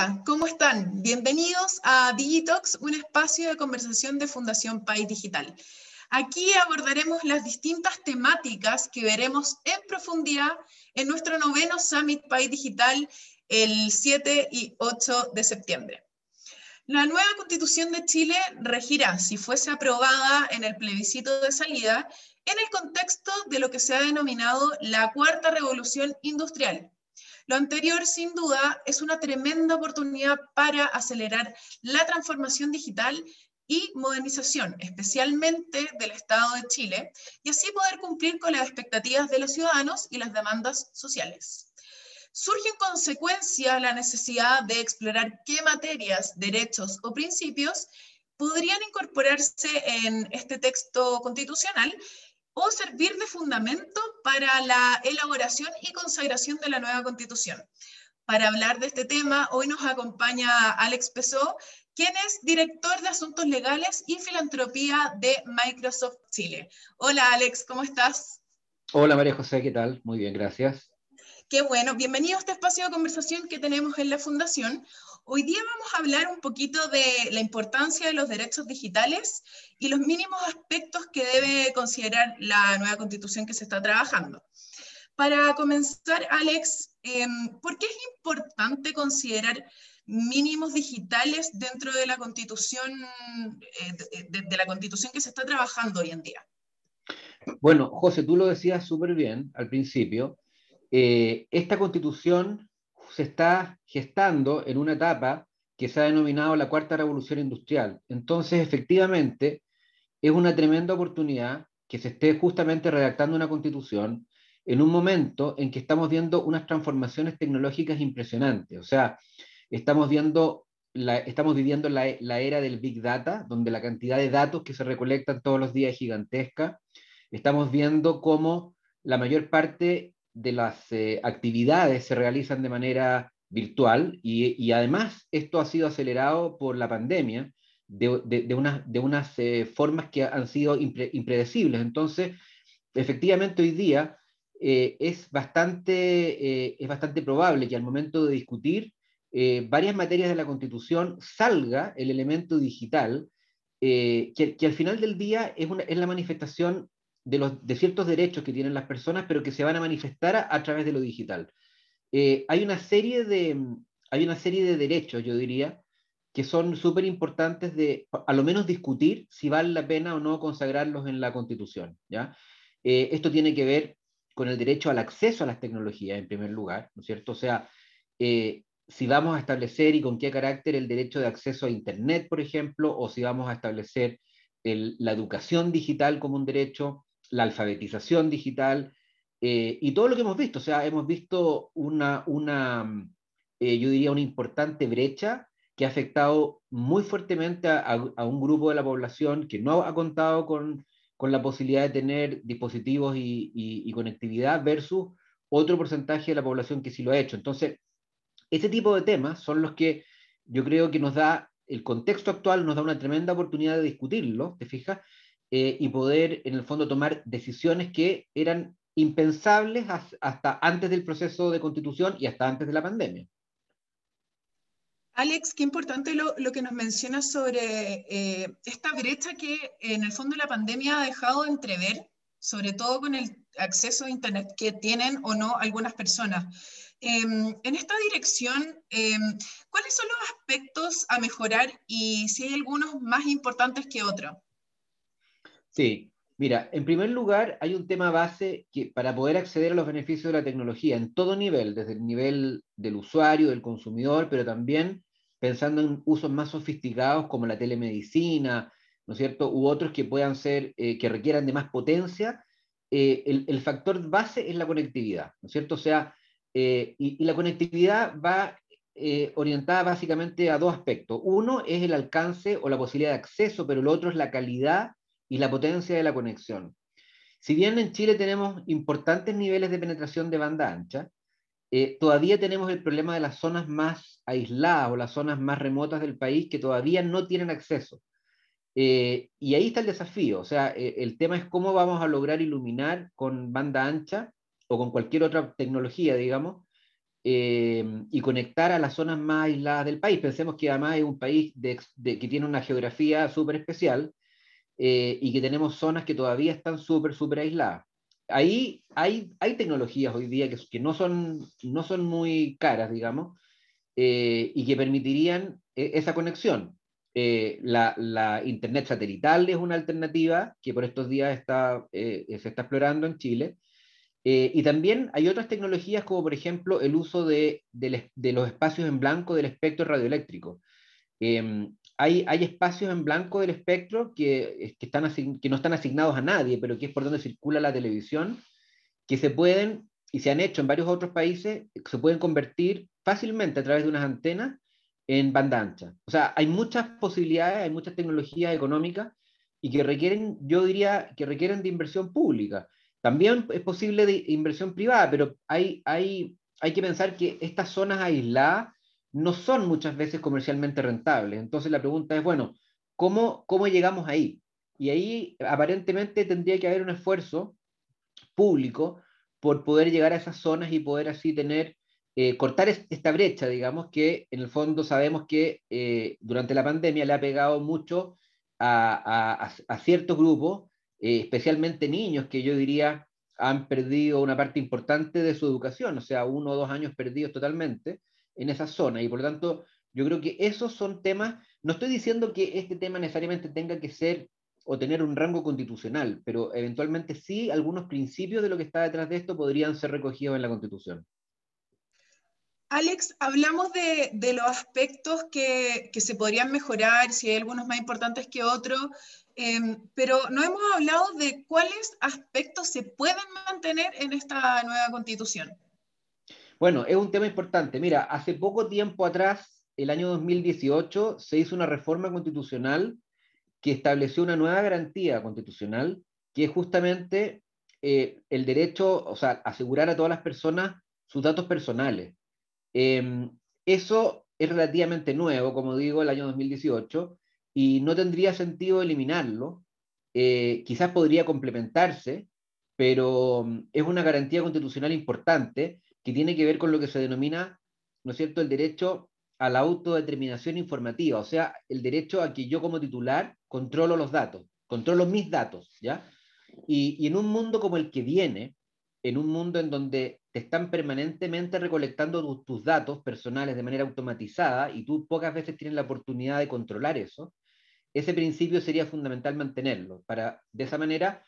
Hola, ¿cómo están? Bienvenidos a Digitox, un espacio de conversación de Fundación País Digital. Aquí abordaremos las distintas temáticas que veremos en profundidad en nuestro noveno Summit País Digital el 7 y 8 de septiembre. La nueva constitución de Chile regirá, si fuese aprobada en el plebiscito de salida, en el contexto de lo que se ha denominado la cuarta revolución industrial. Lo anterior, sin duda, es una tremenda oportunidad para acelerar la transformación digital y modernización, especialmente del Estado de Chile, y así poder cumplir con las expectativas de los ciudadanos y las demandas sociales. Surge en consecuencia la necesidad de explorar qué materias, derechos o principios podrían incorporarse en este texto constitucional o servir de fundamento para la elaboración y consagración de la nueva constitución. Para hablar de este tema, hoy nos acompaña Alex Pesó, quien es director de Asuntos Legales y Filantropía de Microsoft Chile. Hola Alex, ¿cómo estás? Hola María José, ¿qué tal? Muy bien, gracias. Qué bueno, bienvenido a este espacio de conversación que tenemos en la Fundación. Hoy día vamos a hablar un poquito de la importancia de los derechos digitales y los mínimos aspectos que debe considerar la nueva constitución que se está trabajando. Para comenzar, Alex, em, ¿por qué es importante considerar mínimos digitales dentro de la constitución, eh, de, la constitución que se está trabajando hoy en día. Bueno, José, tú lo decías súper bien al principio. Eh, esta constitución se está gestando en una etapa que se ha denominado la cuarta revolución industrial. Entonces, efectivamente, es una tremenda oportunidad que se esté justamente redactando una constitución en un momento en que estamos viendo unas transformaciones tecnológicas impresionantes. O sea, estamos viendo la, estamos viviendo la, la, era del Big Data, donde la cantidad de datos que se recolectan todos los días es gigantesca. Estamos viendo cómo la mayor parte de las eh, actividades se realizan de manera virtual y, además esto ha sido acelerado por la pandemia de, de, unas, de unas eh, formas que han sido impre, impredecibles. Entonces, efectivamente hoy día eh, es, bastante, es bastante probable que al momento de discutir varias materias de la Constitución salga el elemento digital, que, que, al final del día es, una, es la manifestación de, los, de ciertos derechos que tienen las personas, pero que se van a manifestar a, través de lo digital. Eh, hay, una serie de, hay una serie de derechos, yo diría, que son súper importantes de, a lo menos discutir si vale la pena o no consagrarlos en la Constitución. ¿ya? esto tiene que ver con el derecho al acceso a las tecnologías, en primer lugar, ¿no es cierto? O sea, eh, si vamos a establecer y con qué carácter el derecho de acceso a Internet, por ejemplo, o si vamos a establecer el, la educación digital como un derecho, la alfabetización digital eh, y todo lo que hemos visto. O sea, hemos visto una, eh, yo diría, una importante brecha que ha afectado muy fuertemente a, un grupo de la población que no ha contado con, con la posibilidad de tener dispositivos y, y, y conectividad versus otro porcentaje de la población que sí lo ha hecho. Entonces, ese tipo de temas son los que yo creo que nos da, el contexto actual nos da una tremenda oportunidad de discutirlo, ¿te fijas? Eh, y poder, en el fondo, tomar decisiones que eran impensables hasta antes del proceso de constitución y hasta antes de la pandemia. Alex, qué importante lo, lo que nos mencionas sobre eh, esta brecha que en el fondo la pandemia ha dejado de entrever, sobre todo con el acceso a Internet que tienen o no algunas personas. Eh, en esta dirección, eh, ¿cuáles son los aspectos a mejorar y si hay algunos más importantes que otros? Sí, mira, en primer lugar hay un tema base que para poder acceder a los beneficios de la tecnología en todo nivel, desde el nivel del usuario, del consumidor, pero también pensando en usos más sofisticados como la telemedicina, ¿no es cierto? U otros que puedan ser, eh, que requieran de más potencia, eh, el, factor base es la conectividad, ¿no es cierto? O sea, eh, y, la conectividad va orientada básicamente a dos aspectos. Uno es el alcance o la posibilidad de acceso, pero el otro es la calidad y la potencia de la conexión. Si bien en Chile tenemos importantes niveles de penetración de banda ancha, eh, todavía tenemos el problema de las zonas más aisladas o las zonas más remotas del país que todavía no tienen acceso. Eh, y ahí está el desafío, o sea, eh, el tema es cómo vamos a lograr iluminar con banda ancha o con cualquier otra tecnología, digamos, y conectar a las zonas más aisladas del país. Pensemos que además es un país que tiene una geografía súper especial eh, y que tenemos zonas que todavía están súper, súper aisladas. Ahí hay, hay tecnologías hoy día que, que no, son, no son muy caras, digamos, eh, y que permitirían esa conexión. la, la, Internet satelital es una alternativa que por estos días está, se está explorando en Chile eh, y también hay otras tecnologías como por ejemplo el uso de, los espacios en blanco del espectro radioeléctrico. Em, hay, espacios en blanco del espectro que, que, están que no están asignados a nadie, pero que es por donde circula la televisión, que se pueden, y se han hecho en varios otros países, se pueden convertir fácilmente a través de unas antenas en banda ancha. O sea, hay muchas posibilidades, hay muchas tecnologías económicas y que requieren, yo diría, que requieren de inversión pública. También es posible de inversión privada, pero hay, hay, hay que pensar que estas zonas aisladas no son muchas veces comercialmente rentables. Entonces la pregunta es, bueno, ¿cómo, cómo llegamos ahí? Y ahí aparentemente tendría que haber un esfuerzo público por poder llegar a esas zonas y poder así tener, eh, cortar esta brecha, digamos, que en el fondo sabemos que eh, durante la pandemia le ha pegado mucho a, a, ciertos grupos eh, especialmente niños que yo diría han perdido una parte importante de su educación, o sea, uno o dos años perdidos totalmente en esa zona. Y por lo tanto, yo creo que esos son temas, no estoy diciendo que este tema necesariamente tenga que ser o tener un rango constitucional, pero eventualmente sí algunos principios de lo que está detrás de esto podrían ser recogidos en la Constitución. Alex, hablamos de, de los aspectos que, que, se podrían mejorar, si hay algunos más importantes que otros, Em, pero no hemos hablado de cuáles aspectos se pueden mantener en esta nueva constitución. Bueno, es un tema importante. Mira, hace poco tiempo atrás, el año 2018, se hizo una reforma constitucional que estableció una nueva garantía constitucional, que es justamente eh, el derecho, o sea, asegurar a todas las personas sus datos personales. Em, eso es relativamente nuevo, como digo, el año 2018, y no tendría sentido eliminarlo. Eh, quizás podría complementarse, pero mm, es una garantía constitucional importante que tiene que ver con lo que se denomina, ¿no es cierto?, el derecho a la autodeterminación informativa, o sea, el derecho a que yo como titular controlo los datos, controlo mis datos, ¿ya? Y, en un mundo como el que viene, en un mundo en donde te están permanentemente recolectando tus datos personales de manera automatizada y tú pocas veces tienes la oportunidad de controlar eso, ese principio sería fundamental mantenerlo, para de esa manera,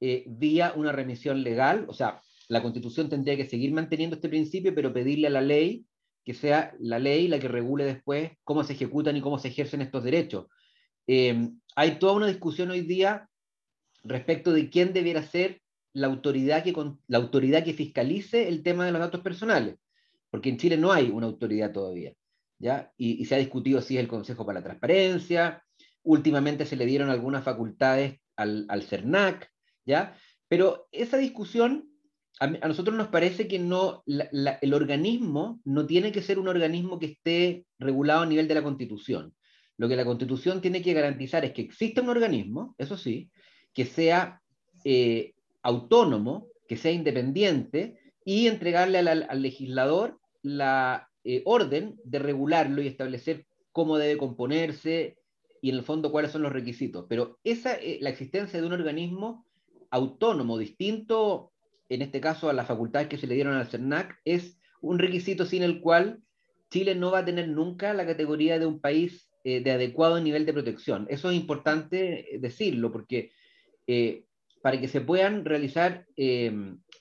eh, vía una remisión legal, o sea, la Constitución tendría que seguir manteniendo este principio, pero pedirle a la ley que sea la ley la que regule después cómo se ejecutan y cómo se ejercen estos derechos. Eh, hay toda una discusión hoy día respecto de quién debiera ser la autoridad, que, la autoridad que fiscalice el tema de los datos personales, porque en Chile no hay una autoridad todavía. ¿ya? Y, y se ha discutido si es el Consejo para la Transparencia, últimamente se le dieron algunas facultades al, al CERNAC, ¿ya? Pero esa discusión, a, nosotros nos parece que no, el organismo no tiene que ser un organismo que esté regulado a nivel de la Constitución. Lo que la Constitución tiene que garantizar es que exista un organismo, eso sí, que sea eh, autónomo, que sea independiente y entregarle al, legislador la eh, orden de regularlo y establecer cómo debe componerse, y en el fondo cuáles son los requisitos. Pero esa, eh, la existencia de un organismo autónomo, distinto, en este caso a las facultades que se le dieron al CERNAC, es un requisito sin el cual Chile no va a tener nunca la categoría de un país eh, de adecuado nivel de protección. Eso es importante eh, decirlo, porque para que se puedan realizar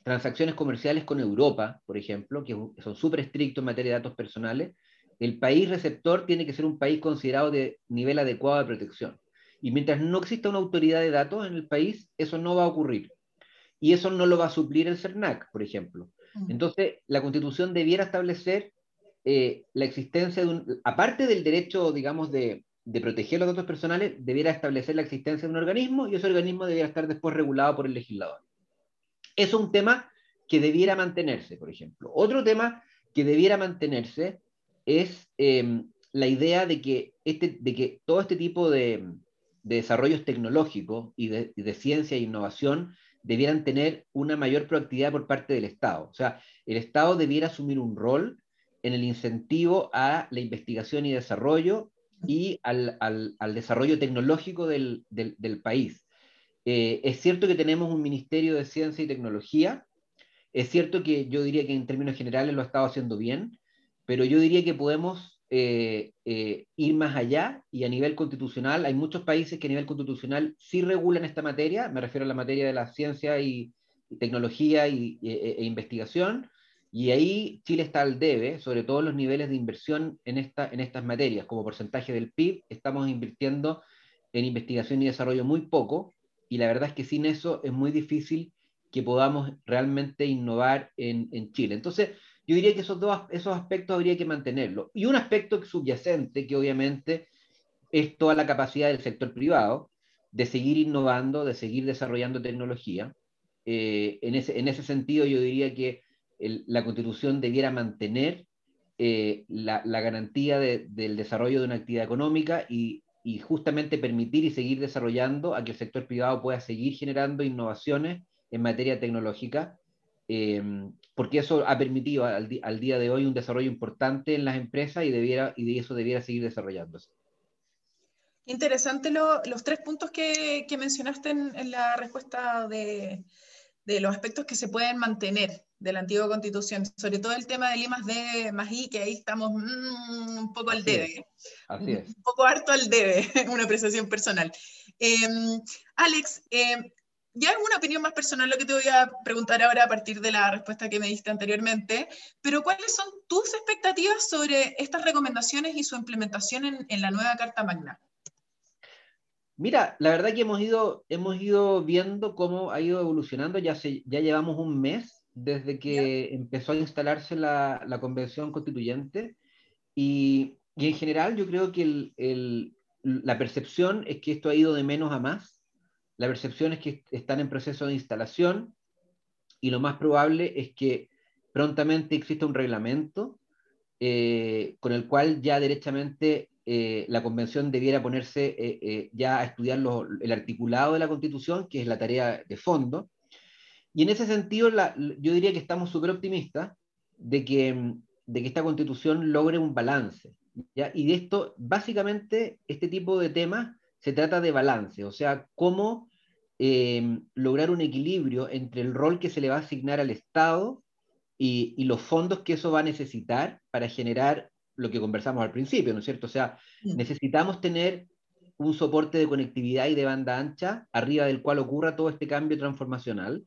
transacciones comerciales con Europa, por ejemplo, que son súper estrictos en materia de datos personales, el país receptor tiene que ser un país considerado de nivel adecuado de protección. Y mientras no exista una autoridad de datos en el país, eso no va a ocurrir. Y eso no lo va a suplir el CERNAC, por ejemplo. Entonces, la Constitución debiera establecer eh, la existencia de un, aparte del derecho, digamos, de, de proteger los datos personales, debiera establecer la existencia de un organismo y ese organismo debiera estar después regulado por el legislador. Eso es un tema que debiera mantenerse, por ejemplo. Otro tema que debiera mantenerse es em, la idea de que, este, de que todo este tipo de, desarrollos tecnológicos y de, ciencia e innovación debieran tener una mayor proactividad por parte del Estado. O sea, el Estado debiera asumir un rol en el incentivo a la investigación y desarrollo y al, desarrollo tecnológico del, país. Eh, es cierto que tenemos un Ministerio de Ciencia y Tecnología, es cierto que yo diría que en términos generales lo ha estado haciendo bien, pero yo diría que podemos eh, eh, ir más allá y a nivel constitucional, hay muchos países que a nivel constitucional sí regulan esta materia, me refiero a la materia de la ciencia y, tecnología y, e, e, investigación, y ahí Chile está al debe, sobre todo los niveles de inversión en, esta, en estas materias, como porcentaje del PIB, estamos invirtiendo en investigación y desarrollo muy poco, y la verdad es que sin eso es muy difícil que podamos realmente innovar en, en Chile. Entonces, yo diría que esos dos esos aspectos habría que mantenerlos. Y un aspecto subyacente, que obviamente es toda la capacidad del sector privado de seguir innovando, de seguir desarrollando tecnología. Eh, en, ese, en, ese, sentido, yo diría que la Constitución debiera mantener eh, la, la, garantía del desarrollo de una actividad económica y, y, justamente permitir y seguir desarrollando a que el sector privado pueda seguir generando innovaciones en materia tecnológica Em, porque eso ha permitido al, día de hoy un desarrollo importante en las empresas y, debiera, y de eso debiera seguir desarrollándose. Interesante los tres puntos que, mencionaste en, la respuesta de, los aspectos que se pueden mantener de la antigua constitución, sobre todo el tema del I más D más I, que ahí estamos mm, un poco al debe. Así es. Un poco harto al debe, una apreciación personal. Em, Alex, em, ya es una opinión más personal lo que te voy a preguntar ahora a partir de la respuesta que me diste anteriormente, pero ¿cuáles son tus expectativas sobre estas recomendaciones y su implementación en, la nueva Carta Magna? Mira, la verdad que hemos ido, hemos ido viendo cómo ha ido evolucionando, ya, ya llevamos un mes desde que empezó a instalarse la, Convención Constituyente y, en general yo creo que la percepción es que esto ha ido de menos a más la percepción es que están en proceso de instalación y lo más probable es que prontamente exista un reglamento eh, con el cual ya derechamente eh, la convención debiera ponerse eh, ya a estudiar el articulado de la constitución, que es la tarea de fondo. Y en ese sentido, yo diría que estamos súper optimistas de que, de que esta constitución logre un balance. Y de esto, básicamente, este tipo de temas se trata de balance, o sea, cómo eh, lograr un equilibrio entre el rol que se le va a asignar al Estado y, los fondos que eso va a necesitar para generar lo que conversamos al principio, ¿no es cierto? O sea, necesitamos tener un soporte de conectividad y de banda ancha arriba del cual ocurra todo este cambio transformacional.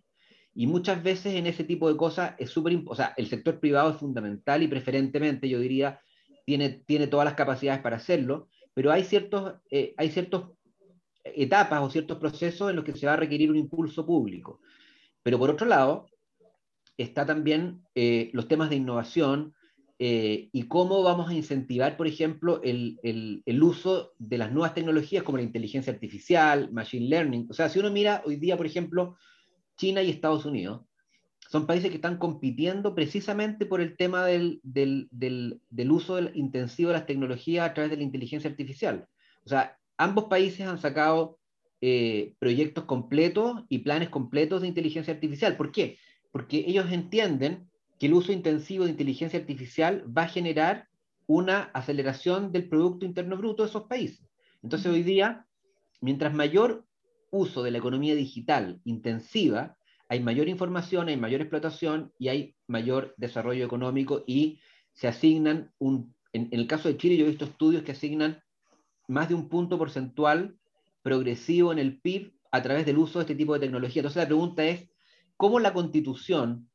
Y muchas veces en ese tipo de cosas es súper, o sea, el sector privado es fundamental y preferentemente, yo diría, tiene, tiene todas las capacidades para hacerlo, pero hay ciertos, eh, hay ciertos etapas o ciertos procesos en los que se va a requerir un impulso público. Pero por otro lado, está también eh, los temas de innovación eh, y cómo vamos a incentivar, por ejemplo, el, el, uso de las nuevas tecnologías como la inteligencia artificial, machine learning. O sea, si uno mira hoy día, por ejemplo, China y Estados Unidos, son países que están compitiendo precisamente por el tema del, del, del, uso intensivo de las tecnologías a través de la inteligencia artificial. O sea, ambos países han sacado eh, proyectos completos y planes completos de inteligencia artificial. ¿Por qué? Porque ellos entienden que el uso intensivo de inteligencia artificial va a generar una aceleración del Producto Interno Bruto de esos países. Entonces hoy día, mientras mayor uso de la economía digital intensiva, hay mayor información, hay mayor explotación y hay mayor desarrollo económico y se asignan un, en, en el caso de Chile yo he visto estudios que asignan más de un punto porcentual progresivo en el PIB a través del uso de este tipo de tecnología. Entonces la pregunta es, ¿cómo la constitución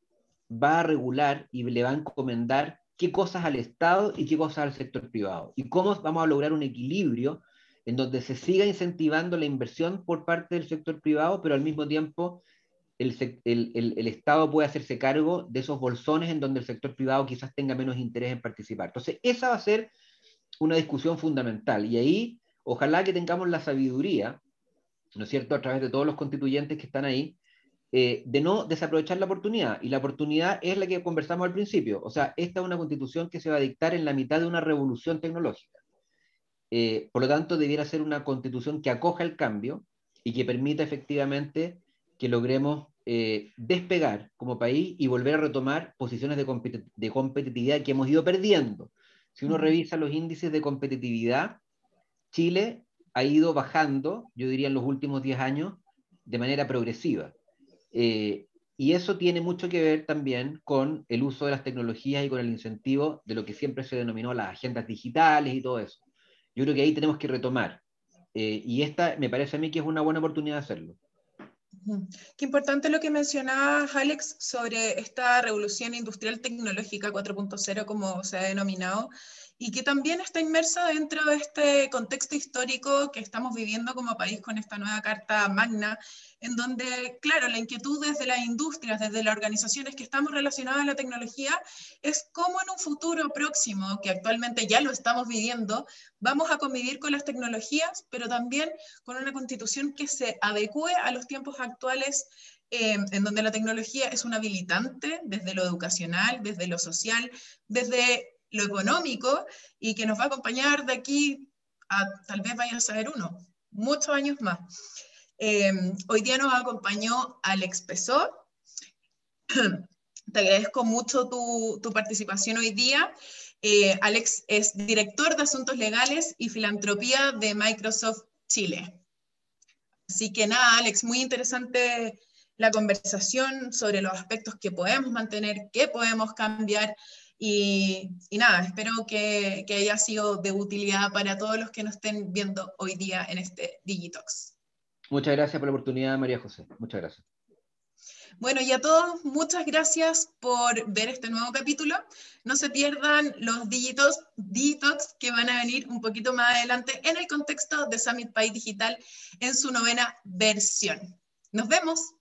va a regular y le va a encomendar qué cosas al Estado y qué cosas al sector privado? ¿Y cómo vamos a lograr un equilibrio en donde se siga incentivando la inversión por parte del sector privado, pero al mismo tiempo el, Estado puede hacerse cargo de esos bolsones en donde el sector privado quizás tenga menos interés en participar? Entonces, esa va a ser una discusión fundamental. Y ahí, ojalá que tengamos la sabiduría, ¿no es cierto?, a través de todos los constituyentes que están ahí, eh, de no desaprovechar la oportunidad. Y la oportunidad es la que conversamos al principio. O sea, esta es una constitución que se va a dictar en la mitad de una revolución tecnológica. Eh, por lo tanto, debiera ser una constitución que acoja el cambio y que permita efectivamente que logremos eh, despegar como país y volver a retomar posiciones de, competitividad que hemos ido perdiendo. Si uno revisa los índices de competitividad, Chile ha ido bajando, yo diría en los últimos 10 años, de manera progresiva. Eh, y eso tiene mucho que ver también con el uso de las tecnologías y con el incentivo de lo que siempre se denominó las agendas digitales y todo eso. Yo creo que ahí tenemos que retomar. Eh, y esta me parece a mí que es una buena oportunidad de hacerlo. Qué importante lo que mencionabas, Alex, sobre esta revolución industrial tecnológica 4.0, como se ha denominado, y que también está inmersa dentro de este contexto histórico que estamos viviendo como país con esta nueva Carta Magna, en donde, claro, la inquietud desde las industrias, desde las organizaciones que estamos relacionadas a la tecnología, es cómo en un futuro próximo, que actualmente ya lo estamos viviendo, vamos a convivir con las tecnologías, pero también con una constitución que se adecue a los tiempos actuales eh, en donde la tecnología es un habilitante desde lo educacional, desde lo social, desde lo económico y que nos va a acompañar de aquí a tal vez vaya a saber uno, muchos años más. Em, hoy día nos acompañó Alex Pesó. Te agradezco mucho tu, tu participación hoy día. Eh, Alex es director de Asuntos Legales y Filantropía de Microsoft Chile. Así que nada, Alex, muy interesante la conversación sobre los aspectos que podemos mantener, qué podemos cambiar y, nada, espero que, que, haya sido de utilidad para todos los que nos estén viendo hoy día en este Digitox. Muchas gracias por la oportunidad, María José. Muchas gracias. Bueno, y a todos, muchas gracias por ver este nuevo capítulo. No se pierdan los Digitos, Digitox que van a venir un poquito más adelante en el contexto de Summit Pay Digital en su novena versión. Nos vemos.